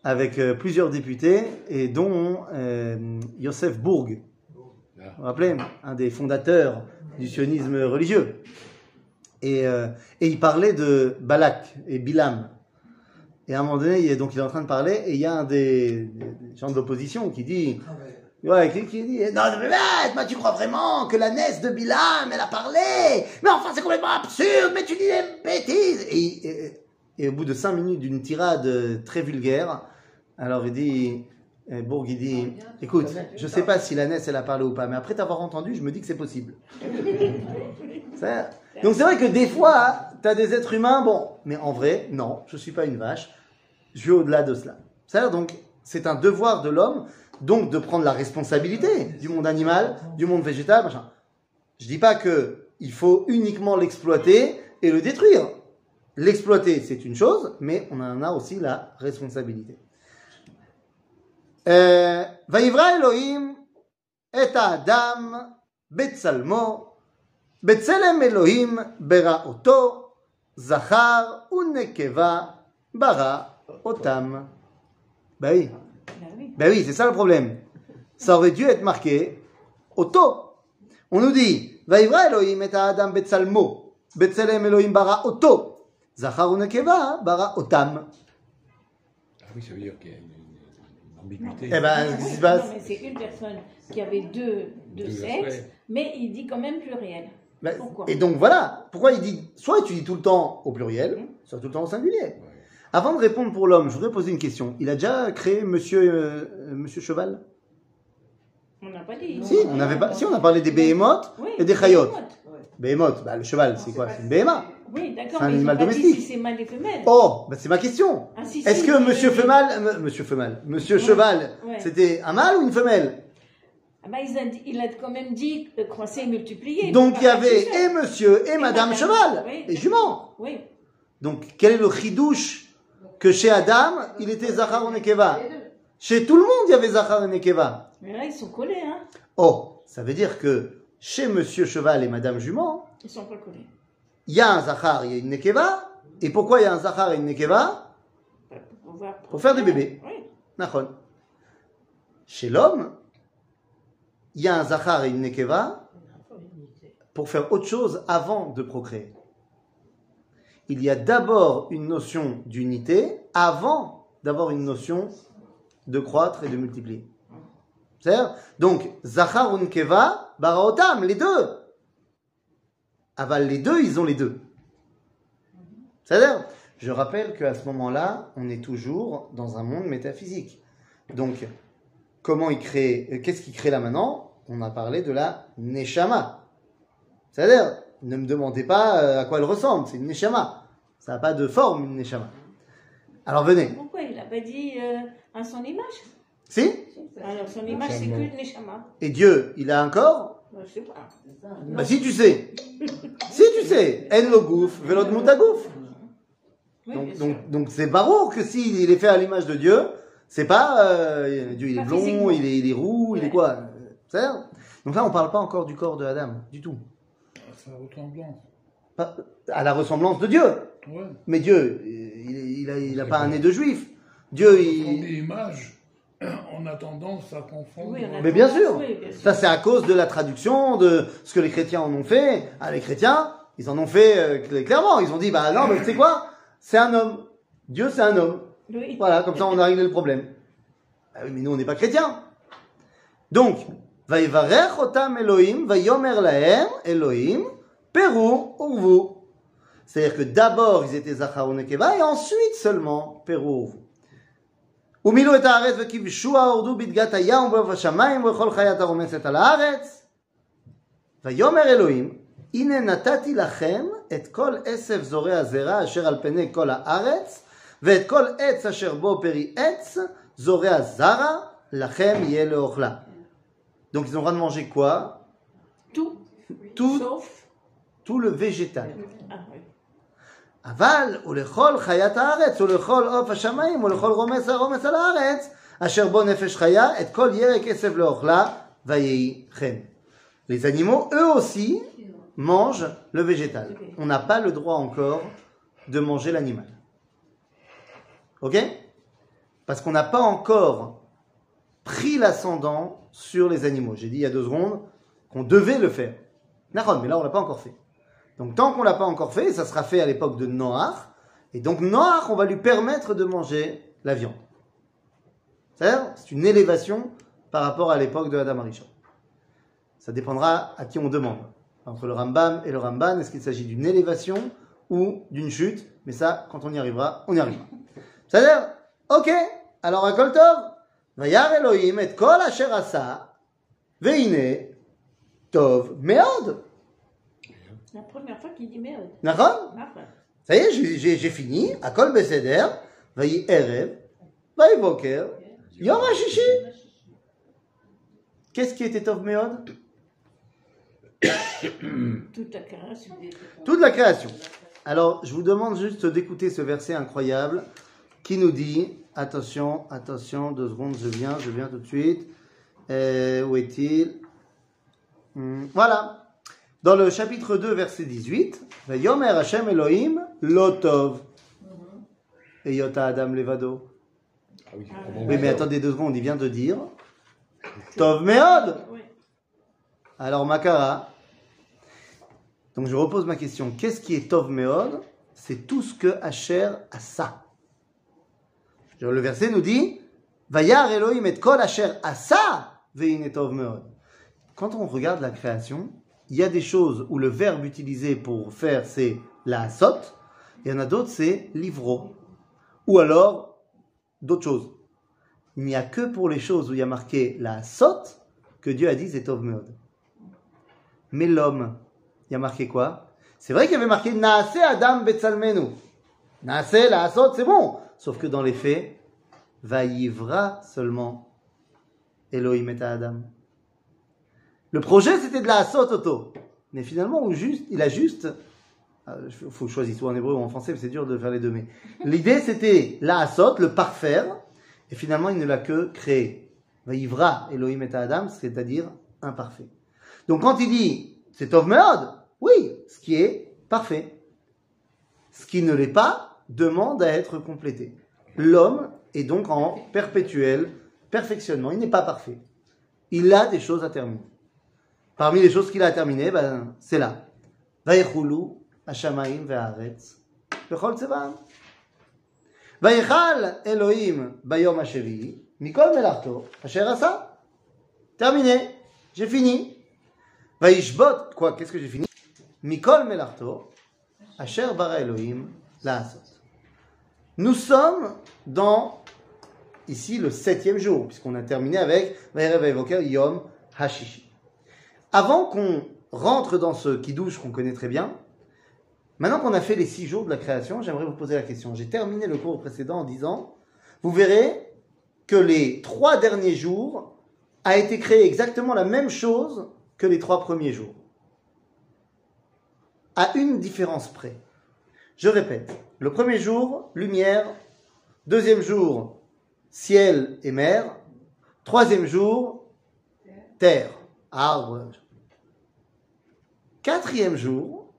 Avec euh, plusieurs députés, et dont euh, Yosef Bourg. Vous vous rappelez Un des fondateurs du sionisme religieux. Et, euh, et il parlait de Balak et Bilam. Et à un moment donné, il est, donc il est en train de parler, et il y a un des, des gens de l'opposition qui dit Ah ouais. Ouais, qui, qui dit Non, mais moi tu crois vraiment que la nièce de Bilam, elle a parlé? Mais enfin, c'est complètement absurde, mais tu dis des bêtises et, et, et au bout de cinq minutes d'une tirade très vulgaire, alors il dit euh, Bourg, il dit Écoute, je sais pas si la nièce elle a parlé ou pas, mais après t'avoir entendu, je me dis que c'est possible. Donc c'est vrai que des fois, tu as des êtres humains, bon, mais en vrai, non, je suis pas une vache, je vais au-delà de cela. Ça, donc, c'est un devoir de l'homme, donc de prendre la responsabilité du monde animal, du monde végétal, machin. Je dis pas que il faut uniquement l'exploiter et le détruire. L'exploiter, c'est une chose, mais on en a aussi la responsabilité. Euh, Vaïvra Elohim et Adam Betsalmo Betselem Elohim Bera Oto Zachar Unekeva Bara Otam. Ben oui. Ben oui, c'est ça le problème. Ça aurait dû être marqué auto. On nous dit, Vaivra Elohim et Adam Betsalmo, Betselem Elohim bara auto, Zachar Nekeva bara otam. Ah oui, ça veut dire qu'il y a une, ambiguïté. Eh ben, ce qui se passe C'est une personne qui avait deux, deux, sexes, mais il dit quand même pluriel. Et donc voilà, pourquoi il dit, soit tu dis tout le temps au pluriel, mmh. soit tout le temps au singulier? Avant de répondre pour l'homme, je voudrais poser une question. Il a déjà créé Monsieur, euh, monsieur Cheval? On n'a pas dit. Si, on avait pas, si, on a parlé des béhémotes Oui, et des chayotes. behemoth. Béhémote, bah, le cheval, c'est quoi C'est une béhéma. Oui, d'accord, C'est un animal domestique. si c'est mâle et femelle. Oh, bah, c'est ma question. Ah, si, Est-ce si, que je Monsieur. Femal, euh, Monsieur Femal, Monsieur Ouais. Cheval, Ouais. c'était un mâle ou une femelle? Ah bah, il, a, dit- il a quand même dit euh, croiser et multiplier. Donc il y avait et Monsieur et, Madame Madame, Cheval, oui. et jument. Oui. Donc quel est le chidouche que chez Adam, il était Zachar et Nekeva Les deux. Chez tout le monde, il y avait Zachar et Nekeva. Mais là, ils sont collés, hein. Oh, ça veut dire que chez Monsieur Cheval et Madame Jument, Ils sont pas collés. il y a un Zachar, il y a une Nekeva. Et pourquoi il y a un Zachar et une Nekeva Pour, pouvoir Pour faire des bébés. Oui. Chez l'homme, il y a un Zachar et une Nekeva pour faire autre chose avant de procréer. Il y a d'abord une notion d'unité avant d'avoir une notion de croître et de multiplier. C'est-à-dire, donc, Zachar ou Nekeva, Baraotam, les deux. Aval, les deux, ils ont les deux. C'est-à-dire, je rappelle qu'à ce moment-là, on est toujours dans un monde métaphysique. Donc, comment il crée, euh, qu'est-ce qu'il crée là maintenant? On a parlé de la Neshama. C'est-à-dire, ne me demandez pas euh, à quoi elle ressemble, c'est une Neshama. Ça n'a pas de forme, une Neshama. Alors venez. Pourquoi il n'a pas dit euh, à son image? Si? Alors, son image, c'est que le Neshama. Et Dieu, il a un corps? Bah, je sais pas. Bah si tu sais. si tu sais. En lo gouf, velot mutagouf. Oui, Donc, donc, donc c'est barreau que s'il il est fait à l'image de Dieu, c'est pas euh, Dieu il est Pas blond, il est, il est roux, il est quoi? C'est Donc là on parle pas encore du corps de Adam, du tout. Sa ressemblance. Pas- à la ressemblance de Dieu. Ouais. Mais Dieu, il, il, a, il a pas un nez de juif. Dieu, il... dit image, on a tendance à confondre. Oui, Mais bien sûr. oui, bien sûr. Ça c'est à cause de la traduction, de ce que les chrétiens en ont fait. Ah, les chrétiens, ils en ont fait euh, cl- clairement. Ils ont dit, bah non, mais tu sais quoi? C'est un homme. Dieu c'est un homme. Oui. Voilà, comme ça on a réglé le problème. Ah oui, mais nous on n'est pas chrétiens. Donc, Vaïvarech otam Elohim, Vaïomer lahem Elohim, Pérou, Urvu. C'est-à-dire que d'abord ils étaient Zachar ou Nekeva et ensuite seulement Pérou, Urvu. ומילאו את הארץ וכבשו ההורדו בדגת הים ובעוף השמיים ובכל חיית הרומצת על הארץ. ויאמר אלוהים, הנה נתתי לכם את כל עשב זורע הזרע אשר על פני כל הארץ, ואת כל עץ אשר בו פרי עץ, זורע זרע, לכם יהיה לאוכלה. Donc ils ont droit de manger quoi Tout. Tout, Sauf. tout le végétal. Ah, oui. אבל ולכל חיית הארץ ולכל עוף השמיים ולכל רומס הרומס על הארץ אשר בו נפש חיה את כל ירק עשב לאוכלה ויהי כן. Les animaux, eux aussi, mangent le végétal. On n'a pas le droit encore de manger l'animal. Ok Parce qu'on n'a pas encore pris l'ascendant sur les animaux. J'ai dit il y a deux secondes qu'on devait le faire. Nahon, mais là on l'a pas encore fait. Donc tant qu'on l'a pas encore fait, ça sera fait à l'époque de Noach. Et donc Noach, on va lui permettre de manger la viande. C'est-à-dire, c'est une élévation par rapport à l'époque de Adam Arishon. Ça dépendra à qui on demande. Entre le Rambam et le Ramban, est-ce qu'il s'agit d'une élévation ou d'une chute? Mais ça, quand on y arrivera, on y arrivera. C'est-à-dire, ok, alors à Kol La première fois qu'il dit merde. Enfin, Ça y est, j'ai- fini. Akol Beseder, Vayi Erev, Vayi Boker, Yom HaShishi. Qu'est-ce qui était Tov Meod toute la création. Toute la création. Alors, je vous demande juste d'écouter ce verset incroyable qui nous dit, attention, attention, deux secondes, je viens, je viens tout de suite. Euh, où est-il? Hmm, Voilà. Dans le chapitre 2, verset 18, Yomer Hashem Elohim Lotov. Et Yota Adam Levado. Ah oui, Oui, mais attendez deux secondes, il vient de dire Tov Meod. Oui. Alors, Makara. Donc, je repose ma question. Qu'est-ce qui est Tov Meod? C'est tout ce que Asher a ça. Le verset nous dit Vayar Elohim et kol Asher a ça, veine Tov Meod. Quand on regarde la création, il y a des choses où le verbe utilisé pour faire c'est la sot, il y en a d'autres c'est livro. Ou alors d'autres choses. Il n'y a que pour les choses où il y a marqué la sot que Dieu a dit c'est Tov Meod. Mais l'homme, il y a marqué quoi? C'est vrai qu'il y avait marqué Naase Adam Betsalmenu. Naase, la sot, c'est bon. Sauf que dans les faits, Vaïvra seulement Elohim et Adam. Le projet c'était de la sot auto. Mais finalement, juste, il a juste. Il faut que je choisisse soit en hébreu ou en français, mais c'est dur de faire les deux. Mais l'idée c'était la sot, le parfaire. Et finalement, il ne l'a que créé. Vaïvra Elohim et Adam, c'est-à-dire imparfait. Donc quand il dit c'est Tov oui, ce qui est parfait. Ce qui ne l'est pas demande à être complété. L'homme est donc en perpétuel perfectionnement. Il n'est pas parfait. Il a des choses à terminer. Parmi les choses qu'il a à terminer, ben, c'est là. Vaïchoulou, Hashamaim ve'aretz, bechol tzevam. Vaïchal Elohim bayom hashevi, mikol melarto, asher asa. Terminé. J'ai fini. Vaishbot, quoi, qu'est-ce que j'ai fini? Mikol melarto, asher bara Elohim, laasot. Nous sommes dans, ici, le septième jour, puisqu'on a terminé avec Yom Hashishi. Avant qu'on rentre dans ce kidouche qu'on connaît très bien, maintenant qu'on a fait les six jours de la création, j'aimerais vous poser la question. J'ai terminé le cours précédent en disant, vous verrez que les trois derniers jours a été créé exactement la même chose que les trois premiers jours. À une différence près. Je répète, le premier jour, lumière. Deuxième jour, ciel et mer. Troisième jour, terre, arbre. Quatrième jour,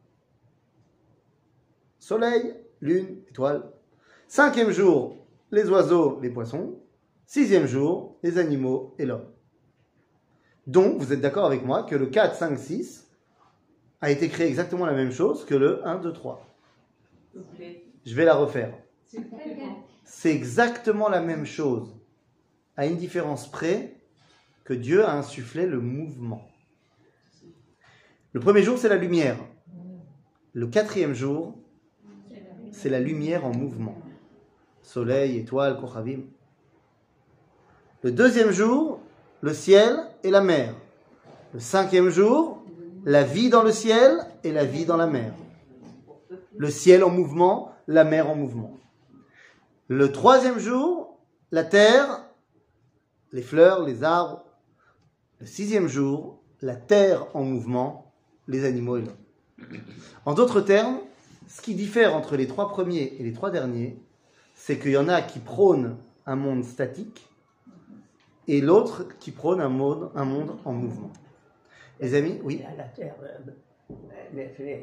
soleil, lune, étoile. Cinquième jour, les oiseaux, les poissons. Sixième jour, les animaux et l'homme. Donc, vous êtes d'accord avec moi que le 4, 5, 6 a été créé exactement la même chose que le 1, 2, 3. Je vais la refaire. C'est exactement la même chose, à une différence près que Dieu a insufflé le mouvement. Le premier jour, c'est la lumière. Le quatrième jour, c'est la lumière en mouvement. Soleil, étoile, kochavim. Le deuxième jour, le ciel et la mer. Le cinquième jour, la vie dans le ciel et la vie dans la mer. Le ciel en mouvement, la mer en mouvement. Le troisième jour, la terre, les fleurs, les arbres. Le sixième jour, la terre en mouvement, les animaux et l'homme. En d'autres termes, ce qui diffère entre les trois premiers et les trois derniers, c'est qu'il y en a qui prônent un monde statique et l'autre qui prône un monde, en mouvement. Les amis, oui La terre, euh,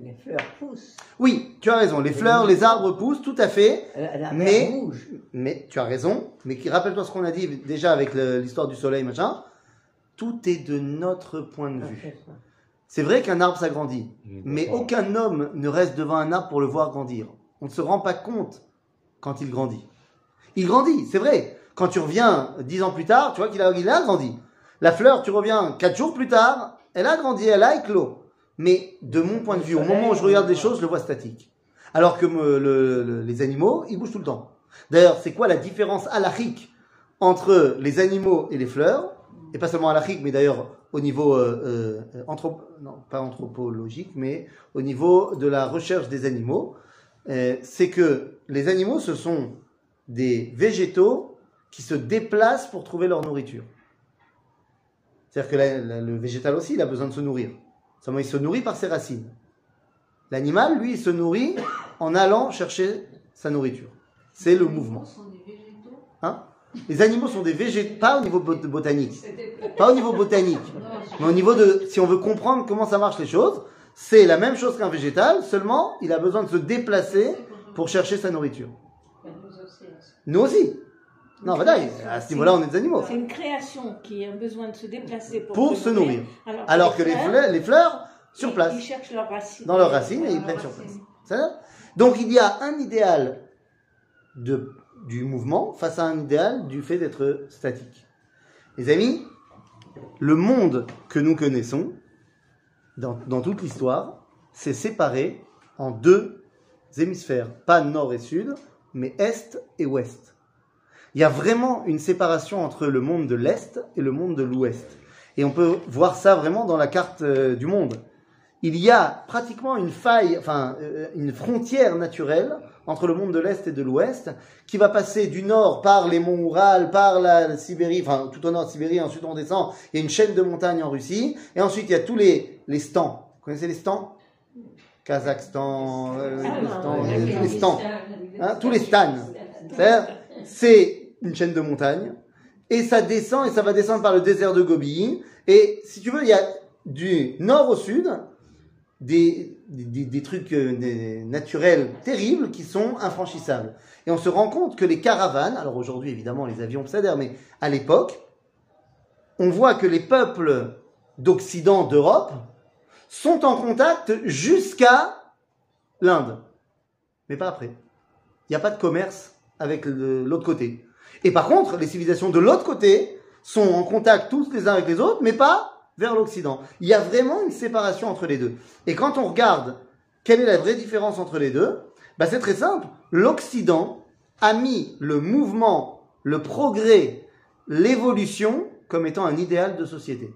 les fleurs poussent. Oui, tu as raison. Les fleurs, les arbres poussent, tout à fait. La, la Mais-. Mais tu as raison. Mais rappelle-toi ce qu'on a dit déjà avec l'histoire du soleil, machin. Tout est de notre point de vue. C'est vrai qu'un arbre s'agrandit, mais aucun homme ne reste devant un arbre pour le voir grandir. On ne se rend pas compte quand il grandit. Il grandit, c'est vrai. Quand tu reviens dix ans plus tard, tu vois qu'il a, il a grandi. La fleur, tu reviens quatre jours plus tard, elle a grandi, elle a éclos. Mais de mon point de vue, au moment où je regarde les choses, je le vois statique. Alors que me- le- le- les animaux, ils bougent tout le temps. D'ailleurs, c'est quoi la différence halachique entre les animaux et les fleurs? Et pas seulement halachique, mais d'ailleurs au niveau euh, euh, anthropo- non, pas anthropologique, mais au niveau de la recherche des animaux, euh, c'est que les animaux, ce sont des végétaux qui se déplacent pour trouver leur nourriture. C'est-à-dire que la- la- le végétal aussi, il a besoin de se nourrir. Seulement, il se nourrit par ses racines. L'animal, lui, il se nourrit en allant chercher sa nourriture. C'est le mouvement. Hein? Les animaux sont des végétaux, pas au niveau bot- botanique, pas au niveau botanique, mais au niveau de, si on veut comprendre comment ça marche les choses, c'est la même chose qu'un végétal, seulement il a besoin de se déplacer pour chercher sa nourriture. Nous aussi, hein. Nous aussi. Non, voilà, à ce niveau-là, on est des animaux. C'est une création qui a besoin de se déplacer pour, Pour se nourrir. Alors, Alors que les fleurs, les fleurs, sur place, Ils cherchent leurs racines. dans leurs racines, et ils prennent sur place. Ça Donc il y a un idéal de, du mouvement face à un idéal du fait d'être statique. Les amis, le monde que nous connaissons, dans, dans toute l'histoire, c'est séparé en deux hémisphères, pas nord et sud, mais est et ouest. Il y a vraiment une séparation entre le monde de l'est et le monde de l'ouest. Et on peut voir ça vraiment dans la carte euh, du monde. Il y a pratiquement une faille, enfin euh, une frontière naturelle entre le monde de l'est et de l'ouest, qui va passer du nord par les monts Oural, par la Sibérie, enfin tout au nord de Sibérie, ensuite on descend, il y a une chaîne de montagnes en Russie, et ensuite il y a tous les, les stans. Vous connaissez les stans? Kazakhstan, euh, Ah, les stans. euh, Hein, tous les. C'est-à-dire, C'est une chaîne de montagnes et ça descend et ça va descendre par le désert de Gobi. Et si tu veux, il y a du nord au sud des, trucs euh, naturels terribles qui sont infranchissables. Et on se rend compte que les caravanes, alors aujourd'hui évidemment les avions s'adhèrent, mais à l'époque, on voit que les peuples d'Occident, d'Europe, sont en contact jusqu'à l'Inde. Mais pas après. Il n'y a pas de commerce avec l'autre côté. Et par contre, les civilisations de l'autre côté sont en contact tous les uns avec les autres, mais pas vers l'Occident. Il y a vraiment une séparation entre les deux. Et quand on regarde quelle est la vraie différence entre les deux, bah c'est très simple. L'Occident a mis le mouvement, le progrès, l'évolution comme étant un idéal de société.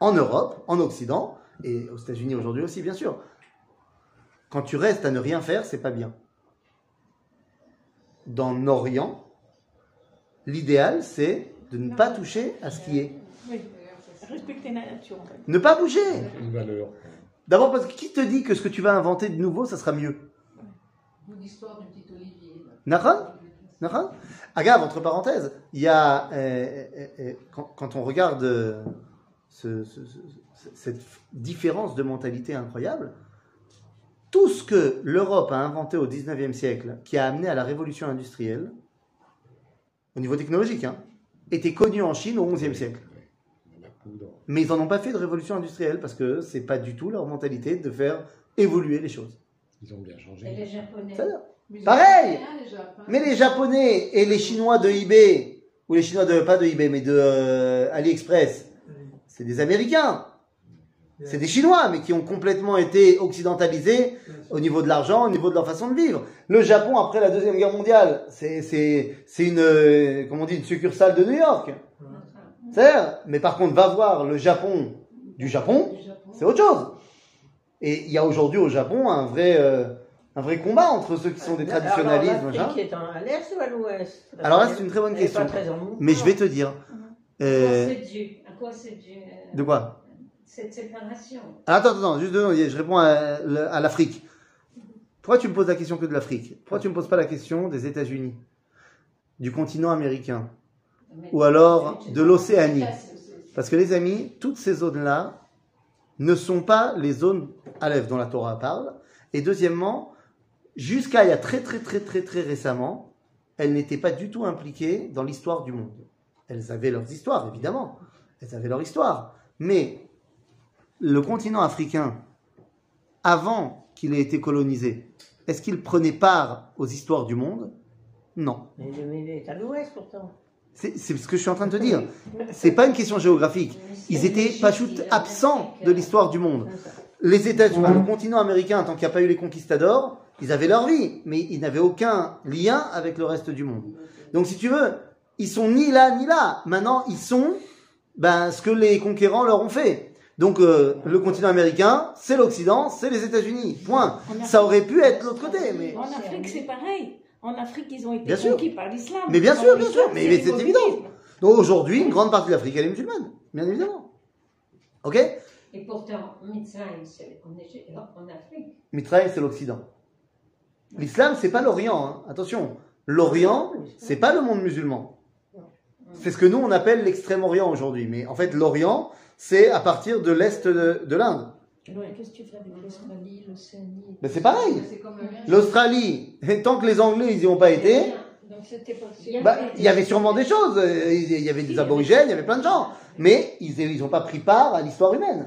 En Europe, en Occident, et aux États-Unis aujourd'hui aussi, bien sûr, quand tu restes à ne rien faire, c'est pas bien. Dans l'Orient, l'idéal, c'est de ne pas toucher à ce qui est. Oui. Respecter la nature, en fait. Ne pas bouger. Une valeur. D'abord parce que qui te dit que ce que tu vas inventer de nouveau, ça sera mieux? L'histoire du petit Olivier. Agave, entre parenthèses, il y a, euh, euh, euh, quand, quand on regarde ce- ce- ce- cette différence de mentalité incroyable, tout ce que l'Europe a inventé au 19e siècle, qui a amené à la révolution industrielle, au niveau technologique, hein, était connu en Chine au 11e siècle. Mais ils n'en ont pas fait de révolution industrielle parce que c'est pas du tout leur mentalité de faire évoluer les choses. Ils ont bien Et changé. les Japonais. Mais Pareil les Japonais. Mais les Japonais et les Chinois de eBay, ou les Chinois de, pas de eBay, mais de euh, AliExpress, c'est des Américains. C'est des Chinois, mais qui ont complètement été occidentalisés au niveau de l'argent, au niveau de leur façon de vivre. Le Japon, après la Deuxième Guerre mondiale, c'est, c'est, c'est une, euh, comment on dit, une succursale de New York. C'est, mais par contre, va voir le Japon du Japon, c'est autre chose. Et il y a aujourd'hui au Japon un vrai, euh, un vrai combat entre ceux qui sont des traditionnalistes, Alors, l'Afrique est en- à l'est ou à l'ouest? Alors là, c'est une très bonne question. Mais je vais te dire. À quoi c'est dû À quoi c'est dû euh, de quoi? Cette séparation. Attends, attends, juste deux je réponds à, à l'Afrique. Pourquoi tu me poses la question que de l'Afrique? Pourquoi tu me poses pas la question des États-Unis? Du continent américain? Mais- Ou alors de l'Océanie? Parce que les amis, toutes ces zones-là ne sont pas les zones Aleph dont la Torah parle. Et deuxièmement, jusqu'à il y a très très très très très récemment, elles n'étaient pas du tout impliquées dans l'histoire du monde. Elles avaient leurs histoires, évidemment. Elles avaient leur histoire. Mais le continent africain, avant qu'il ait été colonisé, est-ce qu'il prenait part aux histoires du monde? Non. Mais mais il est à l'ouest pourtant. C'est ce que je suis en train de te dire. C'est pas une question géographique. Ils étaient pas tout absents de l'histoire du monde. Les États-Unis, le continent américain, tant qu'il n'y a pas eu les conquistadors, ils avaient leur vie, mais ils n'avaient aucun lien avec le reste du monde. Donc, si tu veux, ils sont ni là ni là. Maintenant, ils sont ben, ce que les conquérants leur ont fait. Donc, euh, le continent américain, c'est l'Occident, c'est les États-Unis. Point. Ça aurait pu être l'autre côté, mais. En Afrique, c'est pareil. En Afrique, ils ont été Bien sûr. conquis par l'islam. Mais bien sûr, bien sûr, mais- mais c'est évident. Donc, aujourd'hui, une grande partie de l'Afrique, elle est musulmane, bien évidemment. Ok? Et pourtant, Mitzrayim, c'est en, Afrique. C'est l'Occident. L'islam, c'est pas l'Orient. hein. Attention, l'Orient, c'est pas le monde musulman. C'est ce que nous on appelle l'extrême-orient aujourd'hui. Mais en fait, l'Orient, c'est à partir de l'est de, de l'Inde. Ouais, Qu'est-ce que tu fais avec l'Australie l'Océanie. Mais c'est pareil. L'Australie, tant que les Anglais ils y ont pas été, bah, il y avait sûrement des choses. Euh, Il y avait des aborigènes, il y avait plein de gens. Mais ils ils ont pas pris part à l'histoire humaine.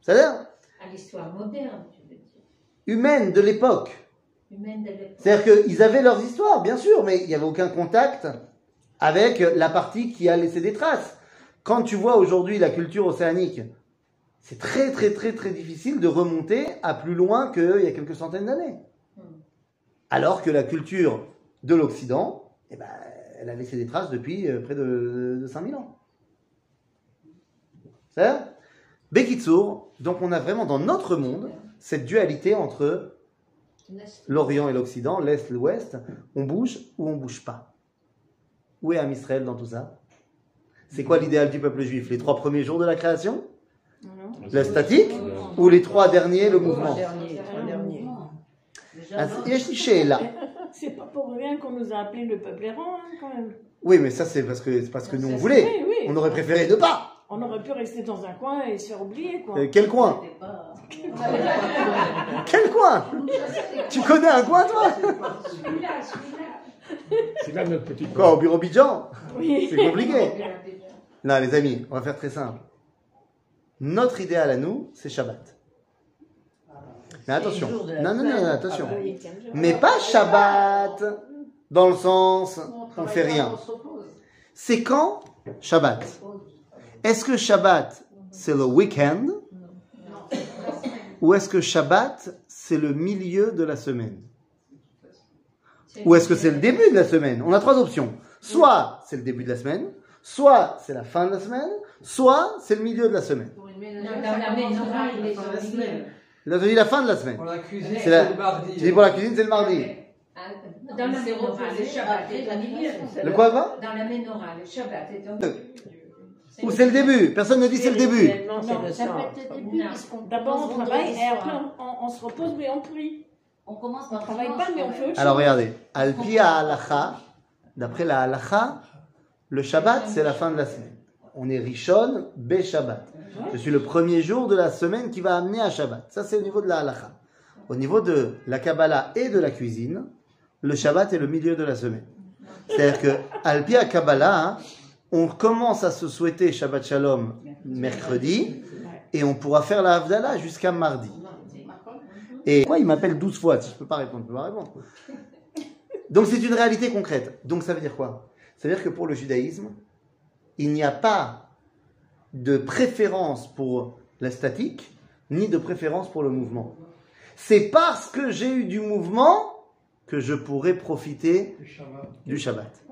C'est-à-dire À l'histoire moderne, tu veux dire. humaine de l'époque. Humaine de l'époque. C'est-à-dire qu'ils avaient leurs histoires, bien sûr, mais il n'y avait aucun contact avec la partie qui a laissé des traces. Quand tu vois aujourd'hui la culture océanique, c'est très très très très difficile de remonter à plus loin qu'il y a quelques centaines d'années. Alors que la culture de l'Occident, eh ben, elle a laissé des traces depuis euh, près de, de 5000 ans. C'est Bekitsour, donc on a vraiment dans notre monde cette dualité entre l'Orient et l'Occident, l'Est et l'Ouest, on bouge ou on bouge pas. Où est Amisraël dans tout ça? C'est quoi l'idéal du peuple juif? Les trois premiers jours de la création? La statique? Ou les trois derniers, le mouvement? C'est pas pour rien qu'on nous a appelé le peuple errant, hein, quand même. Oui, mais ça, c'est parce que, parce que nous, on voulait. Oui. On aurait préféré ne pas. On aurait pu rester dans un coin et se faire oublier, quoi. Euh, quel coin? Quel coin? Tu connais un coin, toi? Celui-là, celui-là. C'est là notre petit Quoi, au bureau Bidjan Oui. C'est compliqué. Non, les amis, on va faire très simple. Notre idéal à nous, c'est Shabbat. Mais attention. Non, non, non, attention. Ah, je- Mais pas Shabbat dans le sens On travaille fait rien. C'est quand Shabbat? Est-ce que Shabbat c'est le week-end? Ou est-ce que Shabbat c'est le milieu de la semaine? Ou est-ce que c'est le début de la semaine? On a trois options. Soit c'est le début de la semaine, soit c'est la fin de la semaine, soit c'est le milieu de la semaine. Il de au la milieu. semaine. Là, je dis la fin de la semaine. Pour la cuisine, C'est la- le mardi. Je dis pour la cuisine, c'est le mardi. Ah, Dans la C'est menorah, reposé le Shabbat après est la au milieu. Le quoi, quoi? Dans la menorah, le Shabbat est au milieu. Ou c'est le début Personne ne dit c'est le début. Non, ça peut être le début, D'abord, on travaille et après, on se repose, mais on prie. On commence On par travaille dimanche, pas, mais on fait Alors chose. regardez, al pi halacha, d'après la halacha, le Shabbat c'est la fin de la semaine. On est Rishon be Shabbat. Je suis le premier jour de la semaine qui va amener à Shabbat. Ça c'est au niveau de la halacha. Au niveau de la Kabbalah et de la cuisine, le Shabbat est le milieu de la semaine. C'est-à-dire que al pi Kabbalah, hein, on commence à se souhaiter Shabbat Shalom mercredi et on pourra faire la Havdalah jusqu'à mardi. Et il m'appelle 12 fois. Si je peux pas répondre, je peux pas répondre. Donc c'est une réalité concrète. Donc ça veut dire quoi? Ça veut dire que pour le judaïsme, il n'y a pas de préférence pour la statique, ni de préférence pour le mouvement. C'est parce que j'ai eu du mouvement que je pourrais profiter Shabbat. du Shabbat.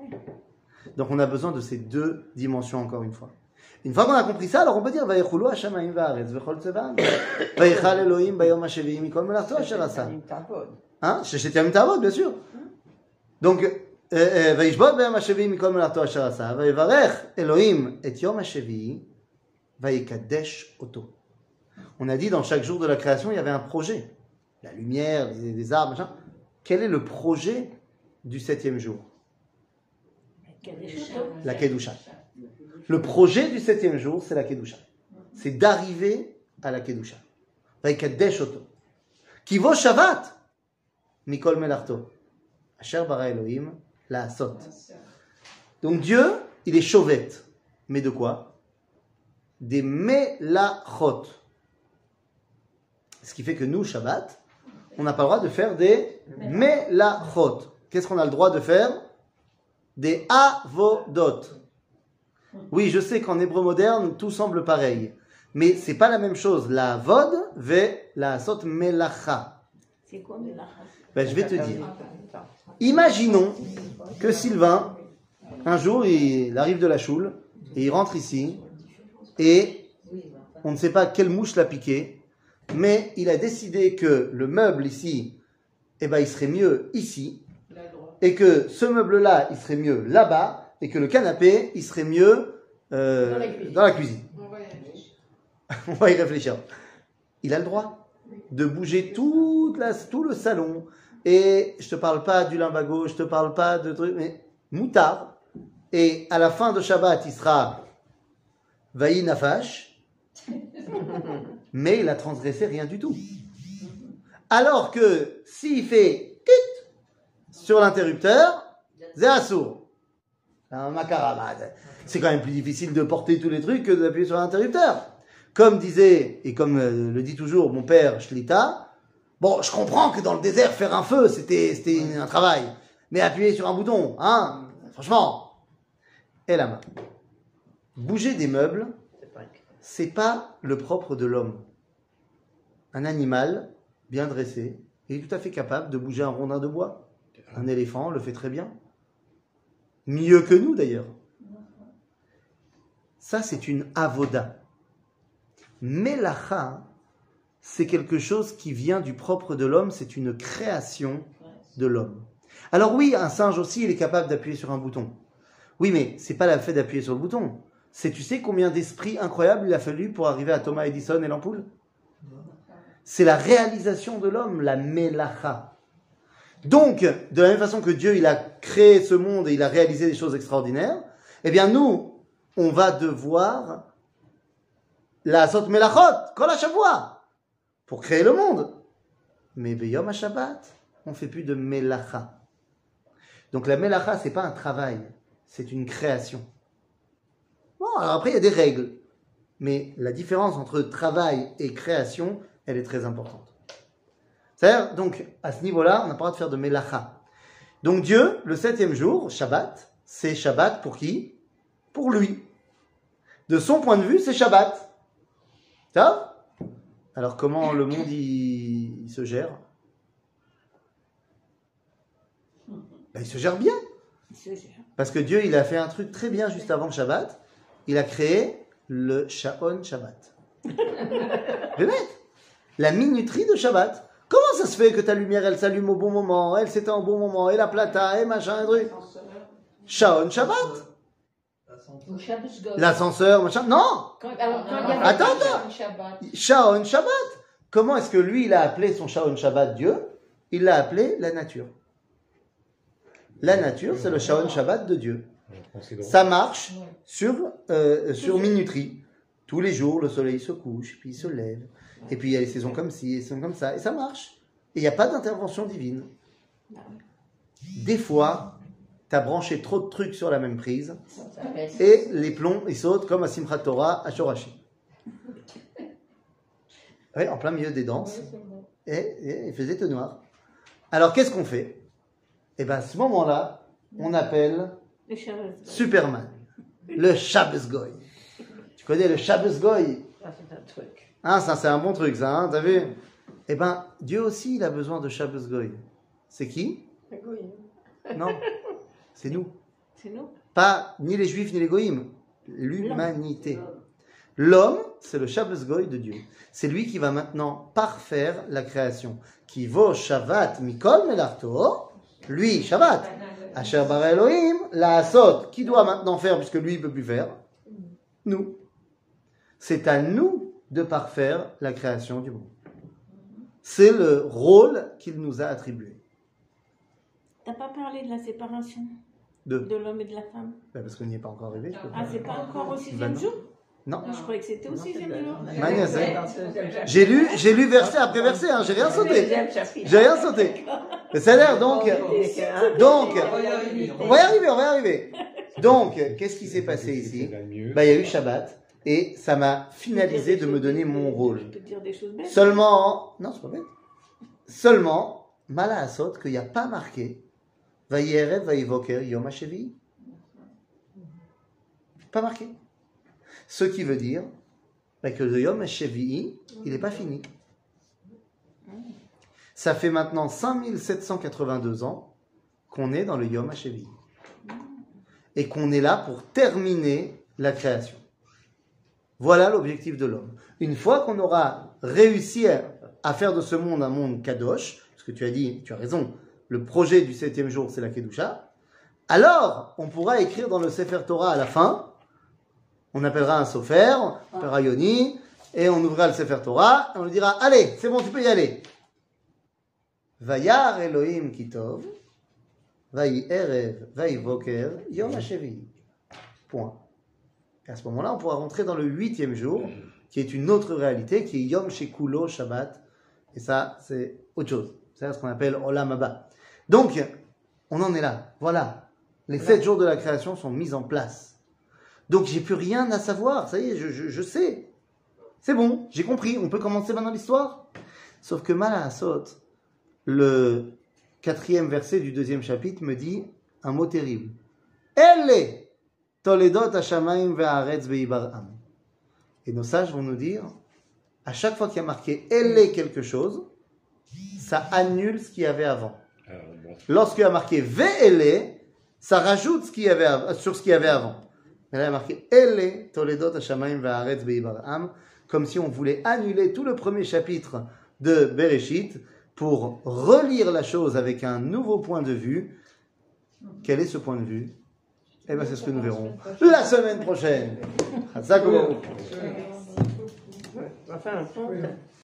Donc on a besoin de ces deux dimensions encore une fois. Une fois qu'on a compris ça, alors on peut dire Vayichulu Hashamayim va'aretz v'chol tzevam. Vayichal Elohim bayom hashevim mikol melato asher asa. Hein? Sheshet Tavot, bien sûr. Donc, euh, euh, Vayishbot bayom hashevim mikol melato asher asa. Vayivarech Elohim et yom hashevi vayikadesh oto. On a dit dans chaque jour de la création, il y avait un projet. La lumière, les, les arbres, machin. Quel est le projet du septième jour? La Kedusha. Le projet du septième jour, c'est la Kedusha. C'est d'arriver à la Kedusha. Kivo Shabbat. Mikol Melarto. Asher bara Elohim la asot. Donc Dieu, il est chauvette. Mais de quoi? Des melachot. Ce qui fait que nous, Shabbat, on n'a pas le droit de faire des melachot. Qu'est-ce qu'on a le droit de faire? Des avodot. Oui, je sais qu'en hébreu moderne, tout semble pareil. Mais c'est pas la même chose. La vod ve la asot melacha. C'est quoi, mais là Ben, je vais te dire. Imaginons que Sylvain, un jour, il arrive de la choule et il rentre ici et on ne sait pas quelle mouche l'a piqué, mais il a décidé que le meuble ici, eh ben, il serait mieux ici et que ce meuble-là, il serait mieux là-bas et que le canapé, il serait mieux euh, Dans la cuisine. dans la cuisine. On va y aller. On va y réfléchir. Il a le droit de bouger toute la, tout le salon. Et je te parle pas du limbago, je te parle pas de trucs, mais moutard. Et à la fin de Shabbat, il sera Vaï Nafash. Mais il a transgressé rien du tout. Alors que s'il fait kit sur l'interrupteur, c'est assourd. Macarama. C'est quand même plus difficile de porter tous les trucs que d'appuyer sur l'interrupteur. Comme disait, et comme euh, le dit toujours mon père Shlita, bon, je comprends que dans le désert, faire un feu, c'était, c'était un travail. Mais appuyer sur un bouton, hein, franchement. Et la main. Bouger des meubles, c'est pas le propre de l'homme. Un animal bien dressé est tout à fait capable de bouger un rondin de bois. Un éléphant le fait très bien. Mieux que nous d'ailleurs. Ça, c'est une avoda. Melacha, c'est quelque chose qui vient du propre de l'homme, c'est une création de l'homme. Alors oui, un singe aussi, il est capable d'appuyer sur un bouton. Oui, mais c'est pas le fait d'appuyer sur le bouton. C'est, tu sais combien d'esprits incroyables il a fallu pour arriver à Thomas Edison et l'ampoule? C'est la réalisation de l'homme, la melacha. Donc, de la même façon que Dieu, il a créé ce monde et il a réalisé des choses extraordinaires, eh bien nous, on va devoir la sot melachot, kol ha-shavua, pour créer le monde. Mais beyom ha-shabbat, on fait plus de melacha. Donc la melacha, c'est pas un travail, c'est une création. Bon, alors après, il y a des règles. Mais la différence entre travail et création, elle est très importante. C'est-à-dire, donc, à ce niveau-là, on n'a pas le droit de faire de melacha. Donc Dieu, le septième jour, Shabbat, c'est Shabbat pour qui? Pour lui. De son point de vue, c'est Shabbat. Ça Alors comment le monde, il, il se gère? Ben, Il se gère bien. Parce que Dieu, il a fait un truc très bien juste avant le Shabbat. Il a créé le Shaon Shabbat. Le mec, la minuterie de Shabbat. Comment ça se fait que ta lumière, elle s'allume au bon moment, elle s'éteint au bon moment, et la plata, et machin, et truc? Shaon Shabbat. L'ascenseur, machin. Non Attends, attends. Shaon Shabbat Comment est-ce que lui, il a appelé son Shaon Shabbat Dieu? Il l'a appelé la nature. La nature, c'est le Shaon Shabbat de Dieu. Ça marche sur, euh, sur minuterie. Tous les jours, le soleil se couche, puis il se lève. Et puis il y a les saisons comme ci, les saisons comme ça. Et ça marche. Et il n'y a pas d'intervention divine. Des fois, tu as branché trop de trucs sur la même prise. Et les plombs, ils sautent comme à Simchat Torah, à Shorashi. Oui, en plein milieu des danses. Et, et il faisait tout noir. Alors qu'est-ce qu'on fait? Eh bien, à ce moment-là, on appelle Le. Superman, le Shabbos Goy. Tu connais le Shabbos Goy? Ça, c'est un truc. Hein, ça c'est un bon truc, ça, hein, t'as vu? Eh ben, Dieu aussi, il a besoin de Shabbos Goy. C'est qui? Non, c'est nous. C'est nous. Pas ni les Juifs ni les Goïms, l'humanité. L'homme, c'est le Shabbos Goy de Dieu. C'est lui qui va maintenant parfaire la création. Qui vaut Shabbat Mikol Melarto, lui, Shabbat. Asher bara Elohim, la Asot, qui doit maintenant faire, puisque lui, il peut plus faire? Nous. C'est à nous de parfaire la création du monde. C'est le rôle qu'il nous a attribué. T'as pas parlé de la séparation De, de l'homme et de la femme? Ben, parce qu'on n'y est pas encore arrivé. Ah, c'est pas encore au Ben sixième non. jour? Non. Je croyais que c'était au sixième jour. Chapitre. J'ai lu, j'ai lu verset après verset, hein, j'ai rien sauté. J'ai rien sauté. Mais ça a l'air donc. Donc, On va y arriver. on va y arriver. Donc, qu'est-ce qui s'est passé ici? Bah, il y a eu Shabbat et ça m'a finalisé de me donner mon rôle. Je peux te dire des choses belles. Seulement, non, c'est pas bête. Seulement, Mala Asot, qu'il n'y a pas marqué, Vayerev, Vayevoker, Yom HaShevi. Pas marqué. Ce qui veut dire bah, que le Yom HaShevi, il n'est pas fini. Ça fait maintenant 5782 ans qu'on est dans le Yom HaShevi. Et qu'on est là pour terminer la création. Voilà l'objectif de l'homme. Une fois qu'on aura réussi à, faire de ce monde un monde kadosh, parce que tu as dit, tu as raison, le projet du septième jour, c'est la Kedusha, alors on pourra écrire dans le Sefer Torah à la fin, on appellera un Sofer, un Yoni, et on ouvrira le Sefer Torah, et on lui dira, allez, c'est bon, tu peux y aller. Vayar Elohim Kitov, Vayi Erev, Vayi Voker, Yom. Point. Et à ce moment-là, on pourra rentrer dans le huitième jour, qui est une autre réalité, qui est Yom Shekulo Shabbat. Et ça, c'est autre chose. C'est ce qu'on appelle Olam Haba. Donc, on en est là. Voilà. Les sept jours de la création sont mis en place. Donc, j'ai plus rien à savoir. Ça y est, je, je, je sais. C'est bon, j'ai compris. On peut commencer maintenant l'histoire. Sauf que Malasot, le quatrième verset du deuxième chapitre me dit un mot terrible. Elle Toledot Hashamayim ve'aretz be'ibaram. Et nos sages vont nous dire, à chaque fois qu'il y a marqué elle quelque chose, ça annule ce qu'il y avait avant. Bon, Lorsqu'il y a marqué ve'ele, ça rajoute ce qu'il y avait av- sur ce qu'il y avait avant. Mais là, il y a marqué elle Toledot Hashamayim ve'aretz be'ibaram, comme si on voulait annuler tout le premier chapitre de Bereshit pour relire la chose avec un nouveau point de vue. Quel est ce point de vue? Eh bien, c'est ce que nous verrons. La semaine prochaine. Enfin,